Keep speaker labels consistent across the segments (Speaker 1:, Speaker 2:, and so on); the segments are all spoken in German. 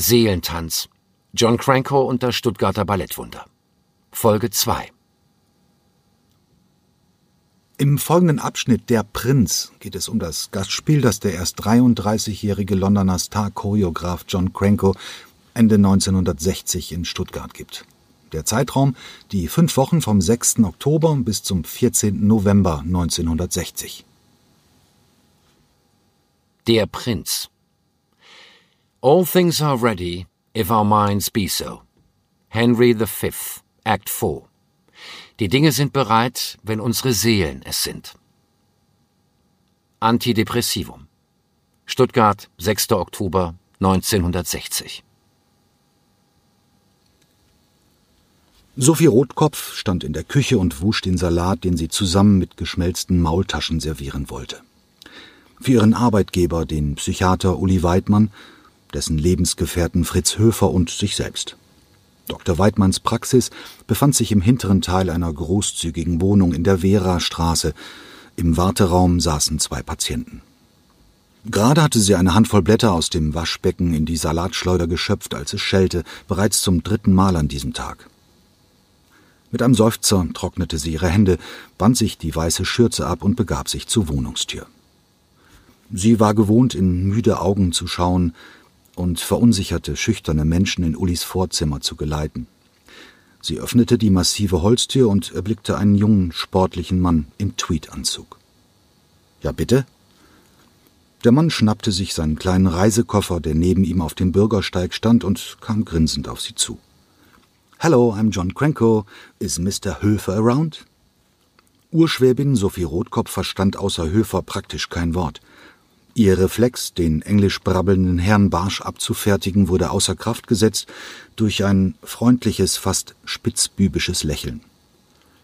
Speaker 1: Seelentanz. John Cranko und das Stuttgarter Ballettwunder. Folge 2.
Speaker 2: Im folgenden Abschnitt Der Prinz geht es um das Gastspiel, das der erst 33-jährige Londoner Star-Choreograf John Cranko Ende 1960 in Stuttgart gibt. Der Zeitraum die fünf Wochen vom 6. Oktober bis zum 14. November 1960.
Speaker 1: Der Prinz. All things are ready, if our minds be so. Henry V, Act 4. Die Dinge sind bereit, wenn unsere Seelen es sind. Antidepressivum. Stuttgart, 6. Oktober 1960.
Speaker 2: Sophie Rotkopf stand in der Küche und wusch den Salat, den sie zusammen mit geschmelzten Maultaschen servieren wollte. Für ihren Arbeitgeber, den Psychiater Uli Weidmann, dessen Lebensgefährten Fritz Höfer und sich selbst. Dr. Weidmanns Praxis befand sich im hinteren Teil einer großzügigen Wohnung in der Vera-Straße. Im Warteraum saßen zwei Patienten. Gerade hatte sie eine Handvoll Blätter aus dem Waschbecken in die Salatschleuder geschöpft, als es schellte, bereits zum dritten Mal an diesem Tag. Mit einem Seufzer trocknete sie ihre Hände, band sich die weiße Schürze ab und begab sich zur Wohnungstür. Sie war gewohnt, in müde Augen zu schauen und verunsicherte, schüchterne Menschen in Ullis Vorzimmer zu geleiten. Sie öffnete die massive Holztür und erblickte einen jungen, sportlichen Mann im Tweedanzug. Ja, bitte? Der Mann schnappte sich seinen kleinen Reisekoffer, der neben ihm auf dem Bürgersteig stand, und kam grinsend auf sie zu. Hello, I'm John Cranko. Is Mr. Höfer around? Urschwäbin Sophie Rotkopf verstand außer Höfer praktisch kein Wort. Ihr Reflex, den englisch brabbelnden Herrn barsch abzufertigen, wurde außer Kraft gesetzt durch ein freundliches, fast spitzbübisches Lächeln.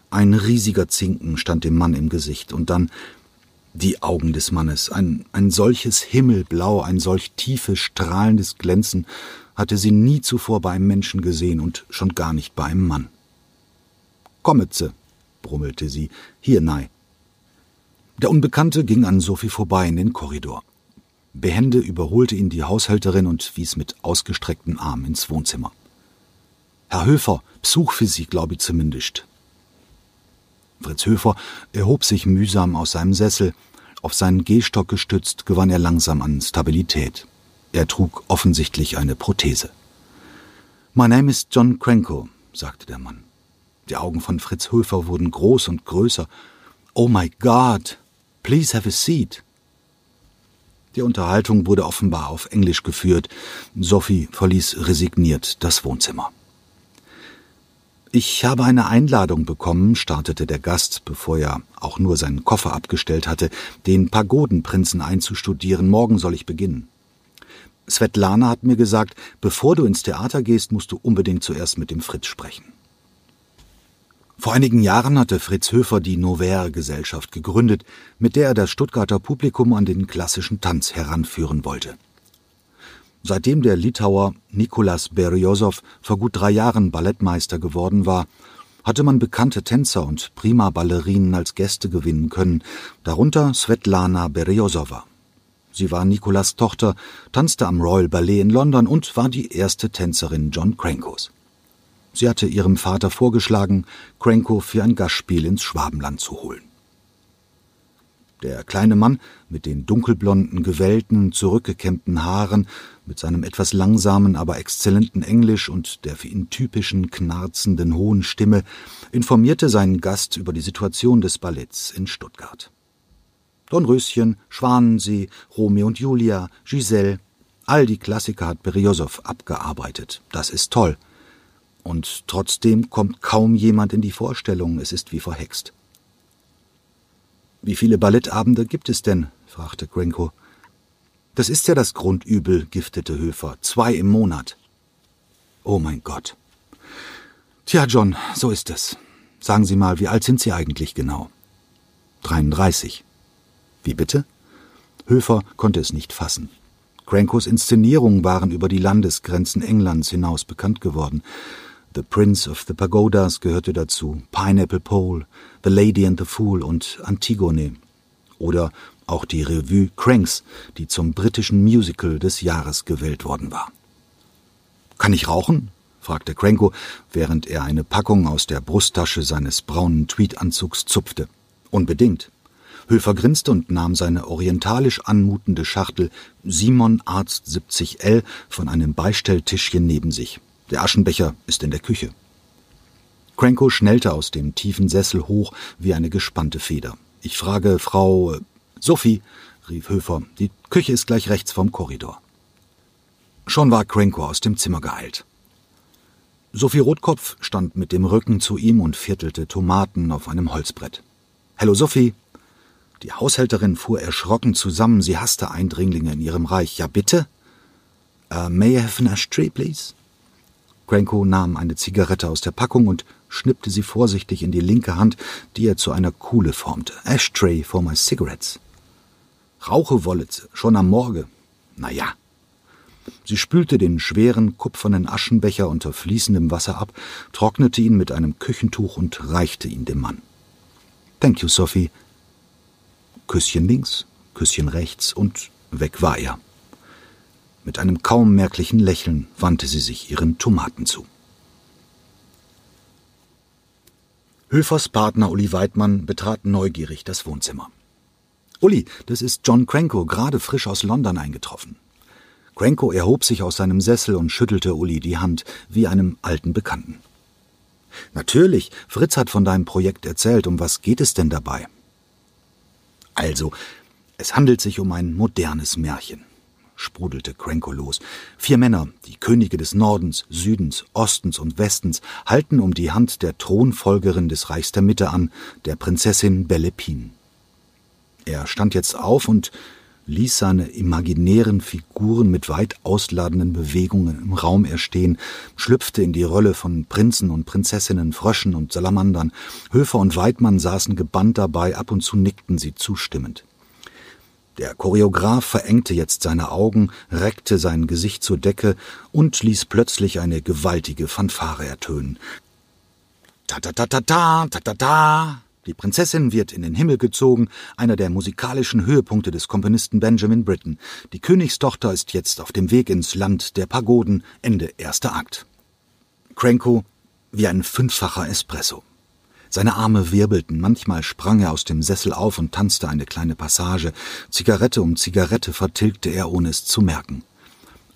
Speaker 2: Ein riesiger Zinken stand dem Mann im Gesicht, und dann die Augen des Mannes, ein, ein solches Himmelblau, ein solch tiefes, strahlendes Glänzen hatte sie nie zuvor bei einem Menschen gesehen und schon gar nicht bei einem Mann. Kommetze, brummelte sie, hier nei. Der Unbekannte ging an Sophie vorbei in den Korridor. Behende überholte ihn die Haushälterin und wies mit ausgestreckten Armen ins Wohnzimmer. Herr Höfer, Besuch für Sie, glaube ich zumindest. Fritz Höfer erhob sich mühsam aus seinem Sessel. Auf seinen Gehstock gestützt gewann er langsam an Stabilität. Er trug offensichtlich eine Prothese. My name is John Cranko, sagte der Mann. Die Augen von Fritz Höfer wurden groß und größer. Oh my God, Please have a seat. Die Unterhaltung wurde offenbar auf Englisch geführt. Sophie verließ resigniert das Wohnzimmer. Ich habe eine Einladung bekommen, startete der Gast, bevor er auch nur seinen Koffer abgestellt hatte, den Pagodenprinzen einzustudieren. Morgen soll ich beginnen. Svetlana hat mir gesagt, bevor du ins Theater gehst, musst du unbedingt zuerst mit dem Fritz sprechen. Vor einigen Jahren hatte Fritz Höfer die Novaire Gesellschaft gegründet, mit der er das Stuttgarter Publikum an den klassischen Tanz heranführen wollte. Seitdem der Litauer Nikolas Beriosow vor gut drei Jahren Ballettmeister geworden war, hatte man bekannte Tänzer und Prima-Ballerinen als Gäste gewinnen können, darunter Svetlana Beriosowa. Sie war Nikolas Tochter, tanzte am Royal Ballet in London und war die erste Tänzerin John Crankos. Sie hatte ihrem Vater vorgeschlagen, Cranko für ein Gastspiel ins Schwabenland zu holen. Der kleine Mann mit den dunkelblonden, gewellten, zurückgekämmten Haaren, mit seinem etwas langsamen, aber exzellenten Englisch und der für ihn typischen, knarzenden, hohen Stimme, informierte seinen Gast über die Situation des Balletts in Stuttgart. Dornröschen, Schwanensee, Romeo und Julia, Giselle, all die Klassiker hat Beriosow abgearbeitet. Das ist toll. Und trotzdem kommt kaum jemand in die Vorstellung, es ist wie verhext. Wie viele Ballettabende gibt es denn? fragte Grenko. Das ist ja das Grundübel, giftete Höfer. Zwei im Monat. Oh mein Gott. Tja, John, so ist es. Sagen Sie mal, wie alt sind Sie eigentlich genau? 33. Wie bitte? Höfer konnte es nicht fassen. Crankos Inszenierungen waren über die Landesgrenzen Englands hinaus bekannt geworden. The Prince of the Pagodas gehörte dazu, Pineapple Pole, The Lady and the Fool und Antigone. Oder auch die Revue Cranks, die zum britischen Musical des Jahres gewählt worden war. Kann ich rauchen? fragte Cranko, während er eine Packung aus der Brusttasche seines braunen Tweedanzugs zupfte. Unbedingt. Höfer grinste und nahm seine orientalisch anmutende Schachtel Simon Arzt 70L von einem Beistelltischchen neben sich. Der Aschenbecher ist in der Küche. Cranko schnellte aus dem tiefen Sessel hoch wie eine gespannte Feder. Ich frage Frau Sophie, rief Höfer, die Küche ist gleich rechts vom Korridor. Schon war Cranko aus dem Zimmer geeilt. Sophie Rotkopf stand mit dem Rücken zu ihm und viertelte Tomaten auf einem Holzbrett. Hallo Sophie. Die Haushälterin fuhr erschrocken zusammen, sie hasste Eindringlinge in ihrem Reich. Ja, bitte? Uh, may I have an ashtray, please? Cranko nahm eine Zigarette aus der Packung und schnippte sie vorsichtig in die linke Hand, die er zu einer Kuhle formte. Ashtray for my cigarettes. Rauche wollet, schon am Morgen. Na ja, Sie spülte den schweren, kupfernen Aschenbecher unter fließendem Wasser ab, trocknete ihn mit einem Küchentuch und reichte ihn dem Mann. Thank you, Sophie. Küsschen links, Küsschen rechts und weg war er. Mit einem kaum merklichen Lächeln wandte sie sich ihren Tomaten zu. Höfers Partner Uli Weidmann betrat neugierig das Wohnzimmer. Uli, das ist John Cranko, gerade frisch aus London eingetroffen. Cranko erhob sich aus seinem Sessel und schüttelte Uli die Hand wie einem alten Bekannten. Natürlich, Fritz hat von deinem Projekt erzählt. Um was geht es denn dabei? Also, es handelt sich um ein modernes Märchen, sprudelte Cranko los. Vier Männer, die Könige des Nordens, Südens, Ostens und Westens, halten um die Hand der Thronfolgerin des Reichs der Mitte an, der Prinzessin Bellepin. Er stand jetzt auf und ließ seine imaginären Figuren mit weit ausladenden Bewegungen im Raum erstehen, schlüpfte in die Rolle von Prinzen und Prinzessinnen, Fröschen und Salamandern. Höfer und Weidmann saßen gebannt dabei, ab und zu nickten sie zustimmend. Der Choreograf verengte jetzt seine Augen, reckte sein Gesicht zur Decke und ließ plötzlich eine gewaltige Fanfare ertönen. Ta ta ta ta ta ta ta ta die Prinzessin wird in den Himmel gezogen, einer der musikalischen Höhepunkte des Komponisten Benjamin Britten. Die Königstochter ist jetzt auf dem Weg ins Land der Pagoden, Ende erster Akt. Cranko wie ein fünffacher Espresso. Seine Arme wirbelten, manchmal sprang er aus dem Sessel auf und tanzte eine kleine Passage. Zigarette um Zigarette vertilgte er, ohne es zu merken.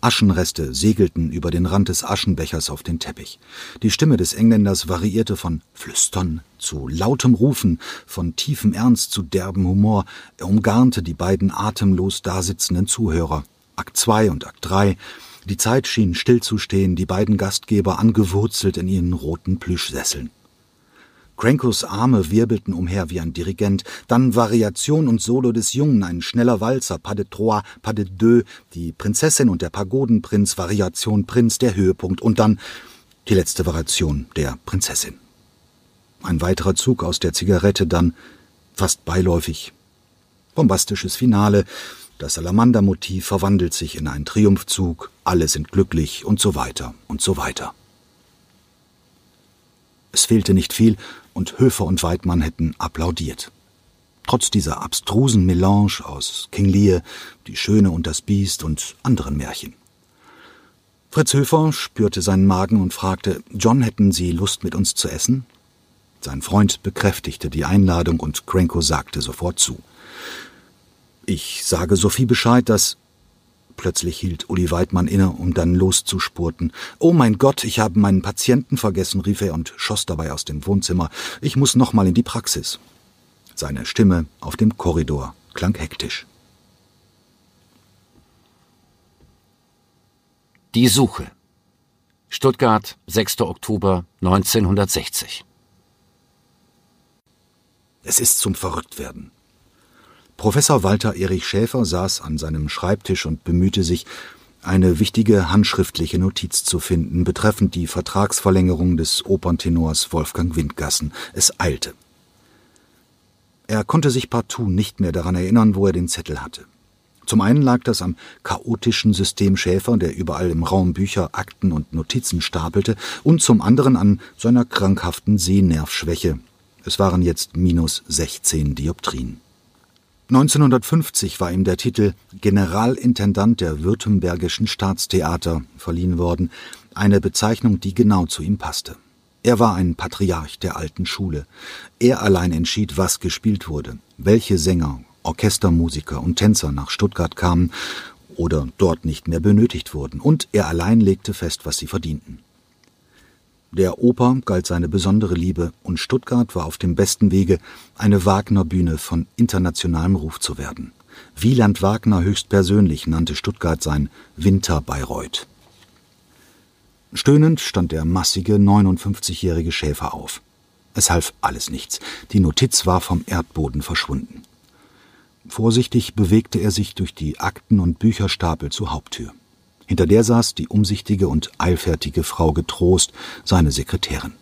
Speaker 2: Aschenreste segelten über den Rand des Aschenbechers auf den Teppich. Die Stimme des Engländers variierte von Flüstern zu lautem Rufen, von tiefem Ernst zu derbem Humor. Er umgarnte die beiden atemlos dasitzenden Zuhörer. Akt zwei und Akt drei. Die Zeit schien stillzustehen, die beiden Gastgeber angewurzelt in ihren roten Plüschsesseln. Crankos Arme wirbelten umher wie ein Dirigent, dann Variation und Solo des Jungen, ein schneller Walzer, Pas de Trois, Pas de Deux, die Prinzessin und der Pagodenprinz, Variation Prinz, der Höhepunkt und dann die letzte Variation der Prinzessin. Ein weiterer Zug aus der Zigarette, dann fast beiläufig. Bombastisches Finale, das Salamandermotiv verwandelt sich in einen Triumphzug, alle sind glücklich und so weiter und so weiter. Es fehlte nicht viel, und Höfer und Weidmann hätten applaudiert. Trotz dieser abstrusen Melange aus King Lear, Die Schöne und das Biest und anderen Märchen. Fritz Höfer spürte seinen Magen und fragte, John, hätten Sie Lust mit uns zu essen? Sein Freund bekräftigte die Einladung und Cranko sagte sofort zu. Ich sage Sophie Bescheid, dass Plötzlich hielt Uli Weidmann inne, um dann loszuspurten. Oh mein Gott, ich habe meinen Patienten vergessen, rief er und schoss dabei aus dem Wohnzimmer. Ich muss noch mal in die Praxis. Seine Stimme auf dem Korridor klang hektisch.
Speaker 1: Die Suche. Stuttgart, 6. Oktober 1960.
Speaker 2: Es ist zum Verrücktwerden. Professor Walter Erich Schäfer saß an seinem Schreibtisch und bemühte sich, eine wichtige handschriftliche Notiz zu finden betreffend die Vertragsverlängerung des Operntenors Wolfgang Windgassen. Es eilte. Er konnte sich partout nicht mehr daran erinnern, wo er den Zettel hatte. Zum einen lag das am chaotischen System Schäfer, der überall im Raum Bücher, Akten und Notizen stapelte, und zum anderen an seiner krankhaften Sehnervschwäche. Es waren jetzt minus 16 Dioptrien. 1950 war ihm der Titel Generalintendant der Württembergischen Staatstheater verliehen worden. eine Bezeichnung, die genau zu ihm passte. Er war ein Patriarch der alten Schule. Er allein entschied, was gespielt wurde, welche Sänger, Orchestermusiker und Tänzer nach Stuttgart kamen oder dort nicht mehr benötigt wurden, und er allein legte fest, was sie verdienten. Der Oper galt seine besondere Liebe, und Stuttgart war auf dem besten Wege, eine Wagner-Bühne von internationalem Ruf zu werden. Wieland Wagner höchstpersönlich nannte Stuttgart sein Winter Bayreuth. Stöhnend stand der massige, 59-jährige Schäfer auf. Es half alles nichts. Die Notiz war vom Erdboden verschwunden. Vorsichtig bewegte er sich durch die Akten und Bücherstapel zur Haupttür. Hinter der saß die umsichtige und eilfertige Frau Getrost, seine Sekretärin.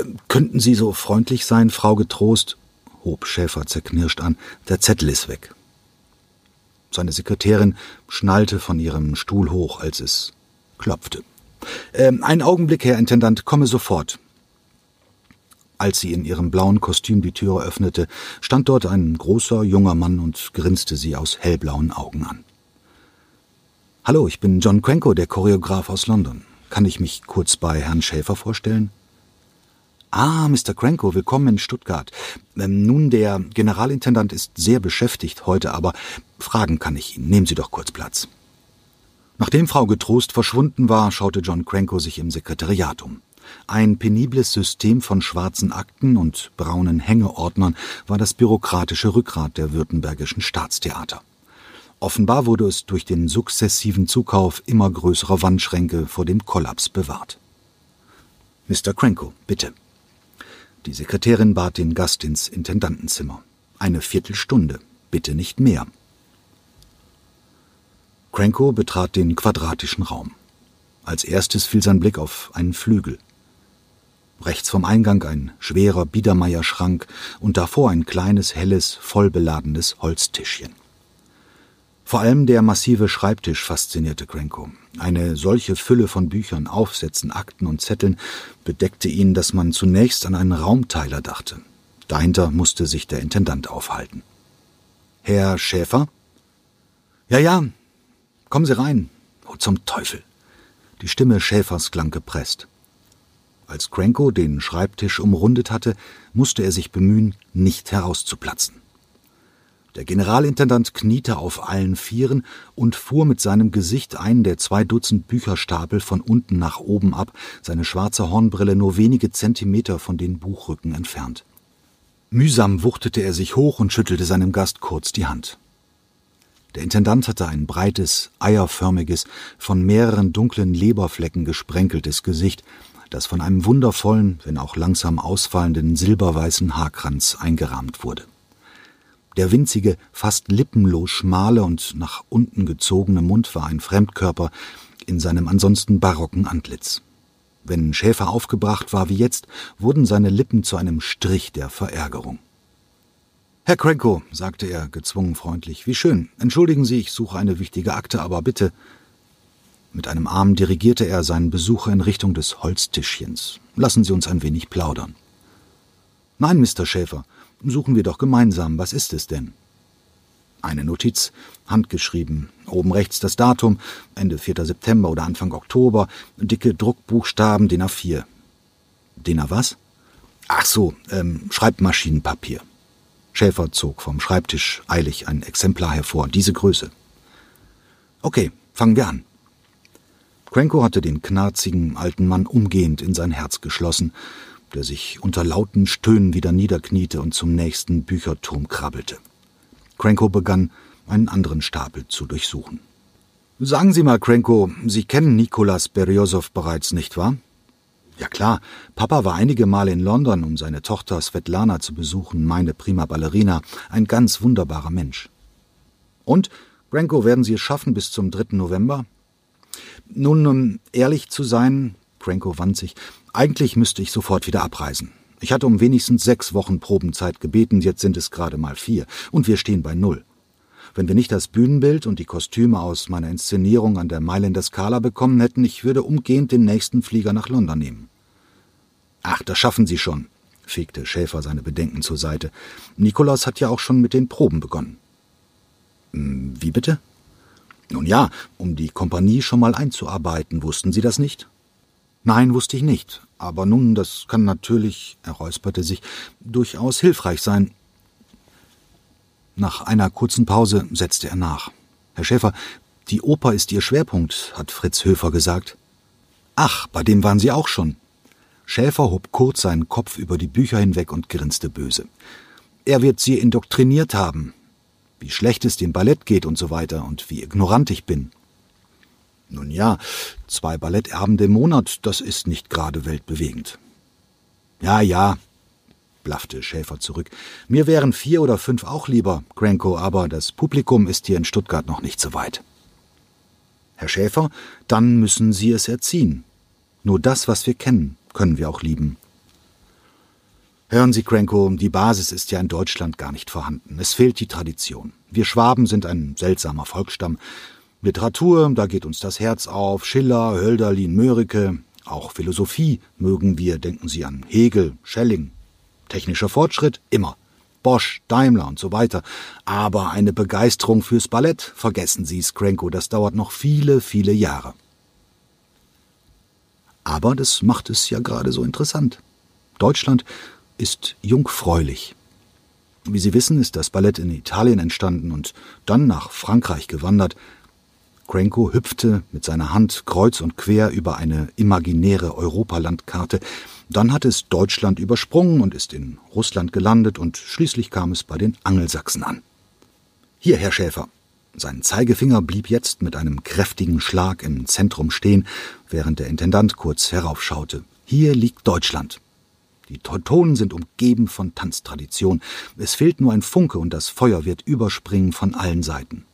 Speaker 2: Ähm, könnten Sie so freundlich sein, Frau Getrost? hob Schäfer zerknirscht an. Der Zettel ist weg. Seine Sekretärin schnallte von ihrem Stuhl hoch, als es klopfte. Ähm, einen Augenblick, Herr Intendant, komme sofort. Als sie in ihrem blauen Kostüm die Türe öffnete, stand dort ein großer, junger Mann und grinste sie aus hellblauen Augen an. Hallo, ich bin John Cranko, der Choreograf aus London. Kann ich mich kurz bei Herrn Schäfer vorstellen? Ah, Mr. Cranko, willkommen in Stuttgart. Ähm, nun, der Generalintendant ist sehr beschäftigt heute, aber fragen kann ich ihn. Nehmen Sie doch kurz Platz. Nachdem Frau Getrost verschwunden war, schaute John Cranko sich im Sekretariat um. Ein penibles System von schwarzen Akten und braunen Hängeordnern war das bürokratische Rückgrat der württembergischen Staatstheater. Offenbar wurde es durch den sukzessiven Zukauf immer größerer Wandschränke vor dem Kollaps bewahrt. Mr. Cranko, bitte. Die Sekretärin bat den Gast ins Intendantenzimmer. Eine Viertelstunde, bitte nicht mehr. Cranko betrat den quadratischen Raum. Als erstes fiel sein Blick auf einen Flügel. Rechts vom Eingang ein schwerer Biedermeierschrank und davor ein kleines, helles, vollbeladenes Holztischchen. Vor allem der massive Schreibtisch faszinierte Cranko. Eine solche Fülle von Büchern, Aufsätzen, Akten und Zetteln bedeckte ihn, dass man zunächst an einen Raumteiler dachte. Dahinter musste sich der Intendant aufhalten. Herr Schäfer? Ja, ja. Kommen Sie rein. Oh, zum Teufel. Die Stimme Schäfers klang gepresst. Als Cranko den Schreibtisch umrundet hatte, musste er sich bemühen, nicht herauszuplatzen. Der Generalintendant kniete auf allen Vieren und fuhr mit seinem Gesicht einen der zwei Dutzend Bücherstapel von unten nach oben ab, seine schwarze Hornbrille nur wenige Zentimeter von den Buchrücken entfernt. Mühsam wuchtete er sich hoch und schüttelte seinem Gast kurz die Hand. Der Intendant hatte ein breites, eierförmiges, von mehreren dunklen Leberflecken gesprenkeltes Gesicht, das von einem wundervollen, wenn auch langsam ausfallenden silberweißen Haarkranz eingerahmt wurde. Der winzige, fast lippenlos schmale und nach unten gezogene Mund war ein Fremdkörper in seinem ansonsten barocken Antlitz. Wenn Schäfer aufgebracht war wie jetzt, wurden seine Lippen zu einem Strich der Verärgerung. Herr Cranko, sagte er gezwungen freundlich, wie schön. Entschuldigen Sie, ich suche eine wichtige Akte, aber bitte. Mit einem Arm dirigierte er seinen Besucher in Richtung des Holztischchens. Lassen Sie uns ein wenig plaudern. Nein, Mr. Schäfer, Suchen wir doch gemeinsam. Was ist es denn? Eine Notiz, handgeschrieben. Oben rechts das Datum, Ende 4. September oder Anfang Oktober. Dicke Druckbuchstaben, DIN A4. DIN A was? Ach so, ähm, Schreibmaschinenpapier. Schäfer zog vom Schreibtisch eilig ein Exemplar hervor, diese Größe. Okay, fangen wir an. Cranko hatte den knarzigen alten Mann umgehend in sein Herz geschlossen der sich unter lauten Stöhnen wieder niederkniete und zum nächsten Bücherturm krabbelte. Cranko begann, einen anderen Stapel zu durchsuchen. Sagen Sie mal, Cranko, Sie kennen Nikolas Beriosow bereits, nicht wahr? Ja klar, Papa war einige Male in London, um seine Tochter Svetlana zu besuchen, meine prima Ballerina, ein ganz wunderbarer Mensch. Und, Cranko, werden Sie es schaffen bis zum 3. November? Nun, um ehrlich zu sein, Cranko sich, eigentlich müsste ich sofort wieder abreisen. Ich hatte um wenigstens sechs Wochen Probenzeit gebeten, jetzt sind es gerade mal vier, und wir stehen bei null. Wenn wir nicht das Bühnenbild und die Kostüme aus meiner Inszenierung an der Mailänder Skala bekommen hätten, ich würde umgehend den nächsten Flieger nach London nehmen. Ach, das schaffen Sie schon, fegte Schäfer seine Bedenken zur Seite. Nikolaus hat ja auch schon mit den Proben begonnen. Hm, wie bitte? Nun ja, um die Kompanie schon mal einzuarbeiten, wussten Sie das nicht? Nein, wusste ich nicht. Aber nun, das kann natürlich, er räusperte sich, durchaus hilfreich sein. Nach einer kurzen Pause setzte er nach. Herr Schäfer, die Oper ist Ihr Schwerpunkt, hat Fritz Höfer gesagt. Ach, bei dem waren Sie auch schon. Schäfer hob kurz seinen Kopf über die Bücher hinweg und grinste böse. Er wird Sie indoktriniert haben, wie schlecht es dem Ballett geht und so weiter und wie ignorant ich bin. Nun ja, zwei Ballettabende im Monat, das ist nicht gerade weltbewegend. Ja, ja, blaffte Schäfer zurück. Mir wären vier oder fünf auch lieber, Cranko, aber das Publikum ist hier in Stuttgart noch nicht so weit. Herr Schäfer, dann müssen Sie es erziehen. Nur das, was wir kennen, können wir auch lieben. Hören Sie, Cranko, die Basis ist ja in Deutschland gar nicht vorhanden. Es fehlt die Tradition. Wir Schwaben sind ein seltsamer Volksstamm. Literatur, da geht uns das Herz auf. Schiller, Hölderlin, Mörike. Auch Philosophie mögen wir, denken Sie an Hegel, Schelling. Technischer Fortschritt, immer. Bosch, Daimler und so weiter. Aber eine Begeisterung fürs Ballett, vergessen Sie es, Cranko, das dauert noch viele, viele Jahre. Aber das macht es ja gerade so interessant. Deutschland ist jungfräulich. Wie Sie wissen, ist das Ballett in Italien entstanden und dann nach Frankreich gewandert. Cranko hüpfte mit seiner Hand kreuz und quer über eine imaginäre Europalandkarte, dann hat es Deutschland übersprungen und ist in Russland gelandet und schließlich kam es bei den Angelsachsen an. Hier, Herr Schäfer. Sein Zeigefinger blieb jetzt mit einem kräftigen Schlag im Zentrum stehen, während der Intendant kurz heraufschaute. Hier liegt Deutschland. Die Teutonen sind umgeben von Tanztradition. Es fehlt nur ein Funke und das Feuer wird überspringen von allen Seiten.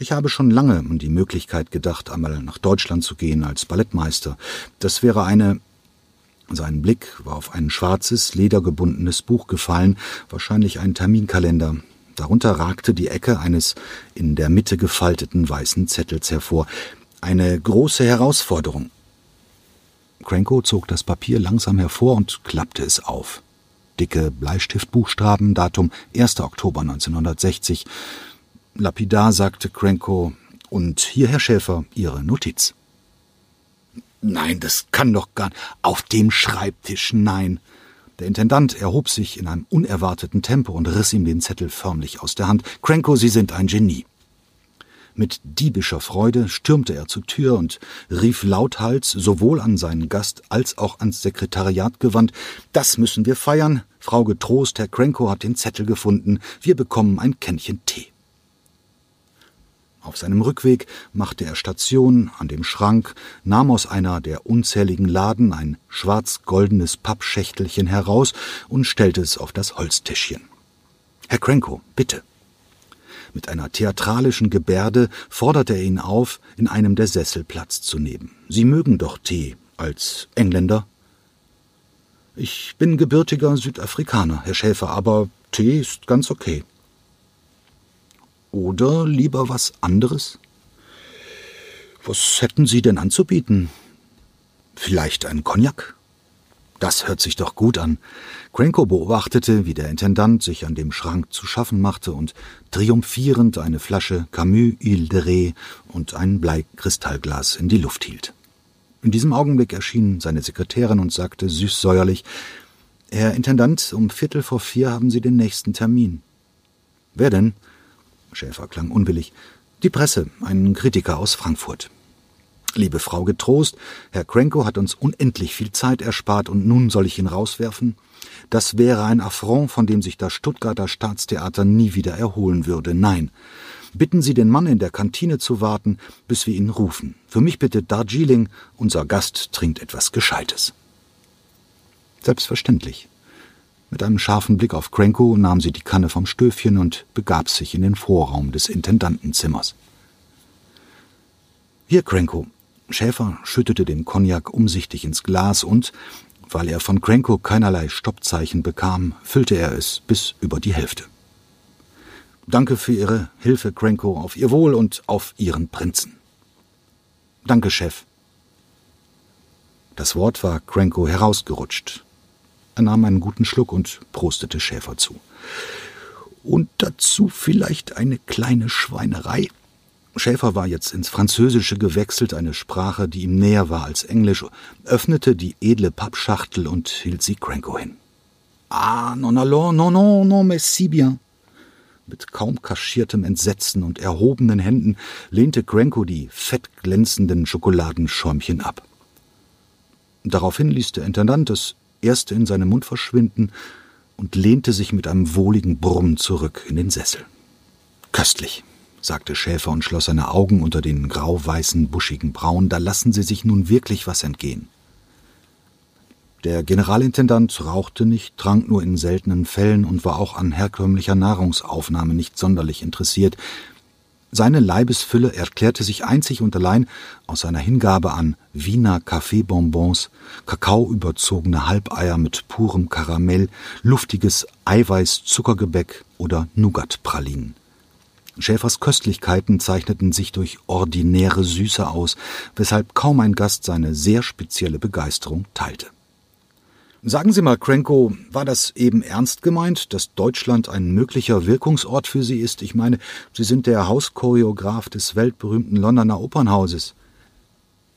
Speaker 2: Ich habe schon lange an die Möglichkeit gedacht, einmal nach Deutschland zu gehen als Ballettmeister. Das wäre eine sein Blick war auf ein schwarzes, ledergebundenes Buch gefallen, wahrscheinlich ein Terminkalender. Darunter ragte die Ecke eines in der Mitte gefalteten weißen Zettels hervor. Eine große Herausforderung. Cranko zog das Papier langsam hervor und klappte es auf. Dicke Bleistiftbuchstaben, Datum 1. Oktober 1960. Lapidar sagte Cranko, und hier, Herr Schäfer, Ihre Notiz. Nein, das kann doch gar nicht. Auf dem Schreibtisch, nein. Der Intendant erhob sich in einem unerwarteten Tempo und riss ihm den Zettel förmlich aus der Hand. Cranko, Sie sind ein Genie. Mit diebischer Freude stürmte er zur Tür und rief lauthals sowohl an seinen Gast als auch ans Sekretariat gewandt Das müssen wir feiern. Frau getrost, Herr Cranko hat den Zettel gefunden. Wir bekommen ein Kännchen Tee. Auf seinem Rückweg machte er Station an dem Schrank, nahm aus einer der unzähligen Laden ein schwarz-goldenes Pappschächtelchen heraus und stellte es auf das Holztischchen. Herr Cranko, bitte. Mit einer theatralischen Gebärde forderte er ihn auf, in einem der Sessel Platz zu nehmen. Sie mögen doch Tee als Engländer. Ich bin gebürtiger Südafrikaner, Herr Schäfer, aber Tee ist ganz okay. Oder lieber was anderes? Was hätten Sie denn anzubieten? Vielleicht ein Cognac? Das hört sich doch gut an. Cranko beobachtete, wie der Intendant sich an dem Schrank zu schaffen machte und triumphierend eine Flasche Camus Ile de Ré und ein Bleikristallglas in die Luft hielt. In diesem Augenblick erschien seine Sekretärin und sagte süßsäuerlich Herr Intendant, um Viertel vor vier haben Sie den nächsten Termin. Wer denn? Schäfer klang unwillig. Die Presse, ein Kritiker aus Frankfurt. Liebe Frau, getrost, Herr Cranko hat uns unendlich viel Zeit erspart und nun soll ich ihn rauswerfen? Das wäre ein Affront, von dem sich das Stuttgarter Staatstheater nie wieder erholen würde. Nein. Bitten Sie den Mann in der Kantine zu warten, bis wir ihn rufen. Für mich bitte Darjeeling, unser Gast trinkt etwas Gescheites. Selbstverständlich. Mit einem scharfen Blick auf Cranko nahm sie die Kanne vom Stöfchen und begab sich in den Vorraum des Intendantenzimmers. Hier, Cranko. Schäfer schüttete den Cognac umsichtig ins Glas und, weil er von Cranko keinerlei Stoppzeichen bekam, füllte er es bis über die Hälfte. Danke für Ihre Hilfe, Cranko, auf Ihr Wohl und auf Ihren Prinzen. Danke, Chef. Das Wort war Cranko herausgerutscht, er nahm einen guten Schluck und prostete Schäfer zu. Und dazu vielleicht eine kleine Schweinerei. Schäfer war jetzt ins Französische gewechselt, eine Sprache, die ihm näher war als Englisch, öffnete die edle Pappschachtel und hielt sie Cranko hin. Ah, non alors, non, non, non, mais si bien. Mit kaum kaschiertem Entsetzen und erhobenen Händen lehnte Cranko die fettglänzenden Schokoladenschäumchen ab. Daraufhin ließ der Intendant das erste in seinem Mund verschwinden und lehnte sich mit einem wohligen Brummen zurück in den Sessel. Köstlich, sagte Schäfer und schloss seine Augen unter den grau-weißen, buschigen Brauen, da lassen Sie sich nun wirklich was entgehen. Der Generalintendant rauchte nicht, trank nur in seltenen Fällen und war auch an herkömmlicher Nahrungsaufnahme nicht sonderlich interessiert. Seine Leibesfülle erklärte sich einzig und allein aus seiner Hingabe an Wiener Kaffeebonbons, kakaoüberzogene Halbeier mit purem Karamell, luftiges Eiweiß-Zuckergebäck oder Nougatpralinen. Schäfers Köstlichkeiten zeichneten sich durch ordinäre Süße aus, weshalb kaum ein Gast seine sehr spezielle Begeisterung teilte. Sagen Sie mal, Cranko, war das eben ernst gemeint, dass Deutschland ein möglicher Wirkungsort für Sie ist? Ich meine, Sie sind der Hauschoreograf des weltberühmten Londoner Opernhauses.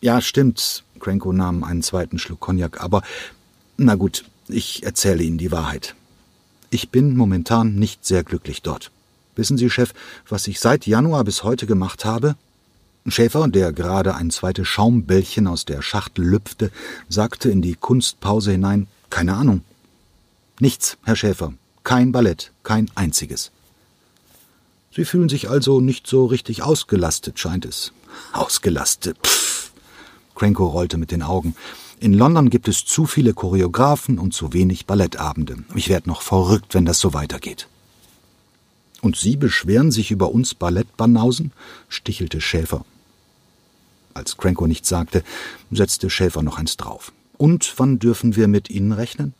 Speaker 2: Ja, stimmt. Cranko nahm einen zweiten Schluck Cognac, aber na gut, ich erzähle Ihnen die Wahrheit. Ich bin momentan nicht sehr glücklich dort. Wissen Sie, Chef, was ich seit Januar bis heute gemacht habe? Schäfer, der gerade ein zweites Schaumbällchen aus der Schachtel lüpfte, sagte in die Kunstpause hinein Keine Ahnung. Nichts, Herr Schäfer. Kein Ballett, kein einziges. Sie fühlen sich also nicht so richtig ausgelastet, scheint es. Ausgelastet. Pfff. Cranko rollte mit den Augen. In London gibt es zu viele Choreografen und zu wenig Ballettabende. Ich werde noch verrückt, wenn das so weitergeht. Und Sie beschweren sich über uns Ballettbanausen? stichelte Schäfer. Als Cranko nichts sagte, setzte Schäfer noch eins drauf. Und wann dürfen wir mit Ihnen rechnen?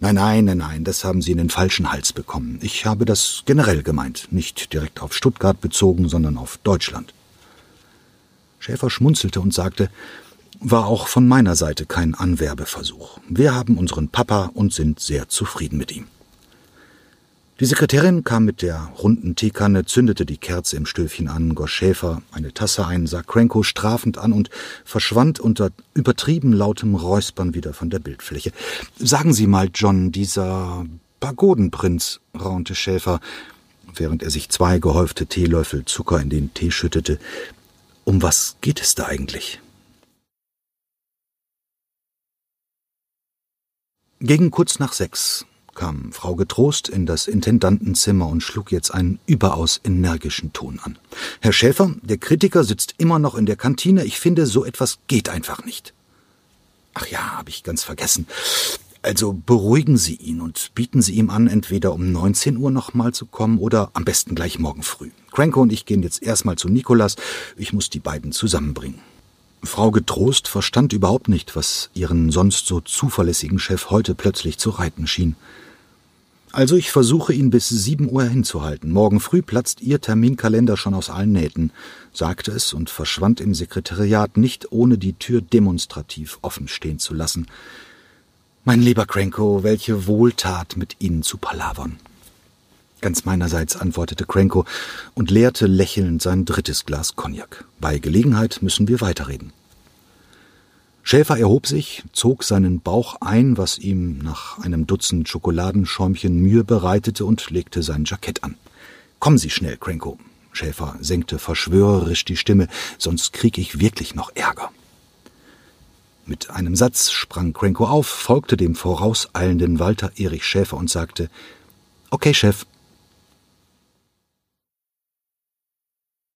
Speaker 2: Nein, nein, nein, nein, das haben Sie in den falschen Hals bekommen. Ich habe das generell gemeint, nicht direkt auf Stuttgart bezogen, sondern auf Deutschland. Schäfer schmunzelte und sagte, war auch von meiner Seite kein Anwerbeversuch. Wir haben unseren Papa und sind sehr zufrieden mit ihm. Die Sekretärin kam mit der runden Teekanne, zündete die Kerze im Stöfchen an, goss Schäfer eine Tasse ein, sah Cranko strafend an und verschwand unter übertrieben lautem Räuspern wieder von der Bildfläche. Sagen Sie mal, John, dieser Pagodenprinz, raunte Schäfer, während er sich zwei gehäufte Teelöffel Zucker in den Tee schüttete. Um was geht es da eigentlich? Gegen kurz nach sechs kam Frau Getrost in das Intendantenzimmer und schlug jetzt einen überaus energischen Ton an. Herr Schäfer, der Kritiker sitzt immer noch in der Kantine. Ich finde, so etwas geht einfach nicht. Ach ja, habe ich ganz vergessen. Also beruhigen Sie ihn und bieten Sie ihm an, entweder um 19 Uhr nochmal zu kommen oder am besten gleich morgen früh. Cranko und ich gehen jetzt erstmal zu Nikolas. Ich muss die beiden zusammenbringen. Frau Getrost verstand überhaupt nicht, was ihren sonst so zuverlässigen Chef heute plötzlich zu reiten schien. Also ich versuche ihn bis sieben Uhr hinzuhalten. Morgen früh platzt Ihr Terminkalender schon aus allen Nähten, sagte es und verschwand im Sekretariat nicht, ohne die Tür demonstrativ offen stehen zu lassen. Mein lieber Cranko, welche Wohltat, mit Ihnen zu palavern. Ganz meinerseits, antwortete Cranko und leerte lächelnd sein drittes Glas Cognac. Bei Gelegenheit müssen wir weiterreden. Schäfer erhob sich, zog seinen Bauch ein, was ihm nach einem Dutzend Schokoladenschäumchen Mühe bereitete, und legte sein Jackett an. Kommen Sie schnell, Cranko. Schäfer senkte verschwörerisch die Stimme, sonst krieg ich wirklich noch Ärger. Mit einem Satz sprang Cranko auf, folgte dem vorauseilenden Walter Erich Schäfer und sagte Okay, Chef,